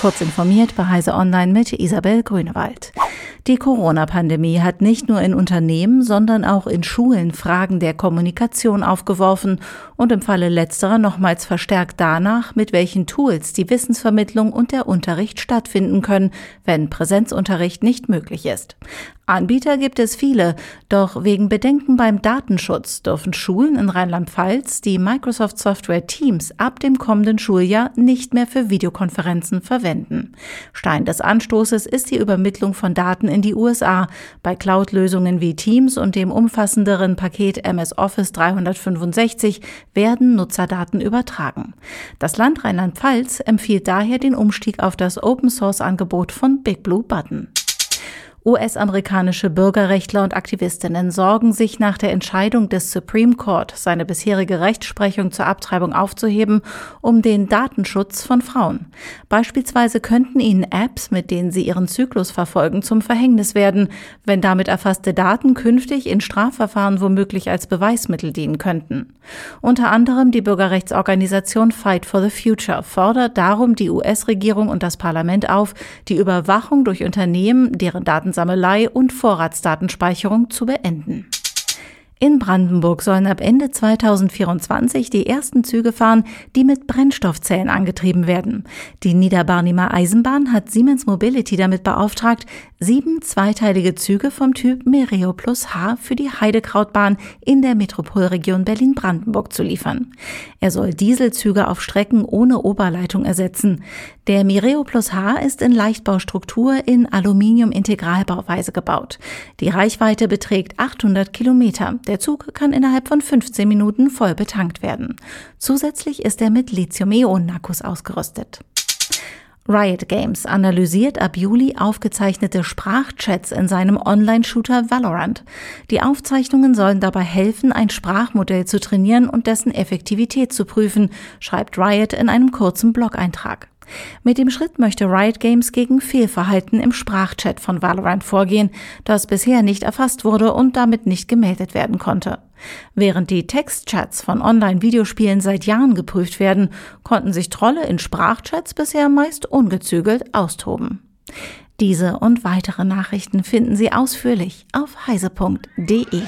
Kurz informiert bei Heise Online mit Isabel Grünewald. Die Corona-Pandemie hat nicht nur in Unternehmen, sondern auch in Schulen Fragen der Kommunikation aufgeworfen und im Falle letzterer nochmals verstärkt danach, mit welchen Tools die Wissensvermittlung und der Unterricht stattfinden können, wenn Präsenzunterricht nicht möglich ist. Anbieter gibt es viele, doch wegen Bedenken beim Datenschutz dürfen Schulen in Rheinland-Pfalz die Microsoft Software Teams ab dem kommenden Schuljahr nicht mehr für Videokonferenzen verwenden. Stein des Anstoßes ist die Übermittlung von Daten in die USA. Bei Cloud-Lösungen wie Teams und dem umfassenderen Paket MS Office 365 werden Nutzerdaten übertragen. Das Land Rheinland-Pfalz empfiehlt daher den Umstieg auf das Open-Source-Angebot von Big Blue Button. US-amerikanische Bürgerrechtler und Aktivistinnen sorgen sich nach der Entscheidung des Supreme Court, seine bisherige Rechtsprechung zur Abtreibung aufzuheben, um den Datenschutz von Frauen. Beispielsweise könnten ihnen Apps, mit denen sie ihren Zyklus verfolgen, zum Verhängnis werden, wenn damit erfasste Daten künftig in Strafverfahren womöglich als Beweismittel dienen könnten. Unter anderem die Bürgerrechtsorganisation Fight for the Future fordert darum die US-Regierung und das Parlament auf, die Überwachung durch Unternehmen, deren Daten Datensammelei und Vorratsdatenspeicherung zu beenden. In Brandenburg sollen ab Ende 2024 die ersten Züge fahren, die mit Brennstoffzellen angetrieben werden. Die Niederbarnimer Eisenbahn hat Siemens Mobility damit beauftragt, sieben zweiteilige Züge vom Typ Mereo Plus H für die Heidekrautbahn in der Metropolregion Berlin-Brandenburg zu liefern. Er soll Dieselzüge auf Strecken ohne Oberleitung ersetzen. Der Mireo Plus H ist in Leichtbaustruktur in Aluminium-Integralbauweise gebaut. Die Reichweite beträgt 800 Kilometer. Der Zug kann innerhalb von 15 Minuten voll betankt werden. Zusätzlich ist er mit Lithium-Ionen-Akkus ausgerüstet. Riot Games analysiert ab Juli aufgezeichnete Sprachchats in seinem Online-Shooter Valorant. Die Aufzeichnungen sollen dabei helfen, ein Sprachmodell zu trainieren und dessen Effektivität zu prüfen, schreibt Riot in einem kurzen Blog-Eintrag. Mit dem Schritt möchte Riot Games gegen Fehlverhalten im Sprachchat von Valorant vorgehen, das bisher nicht erfasst wurde und damit nicht gemeldet werden konnte. Während die Textchats von Online-Videospielen seit Jahren geprüft werden, konnten sich Trolle in Sprachchats bisher meist ungezügelt austoben. Diese und weitere Nachrichten finden Sie ausführlich auf heise.de.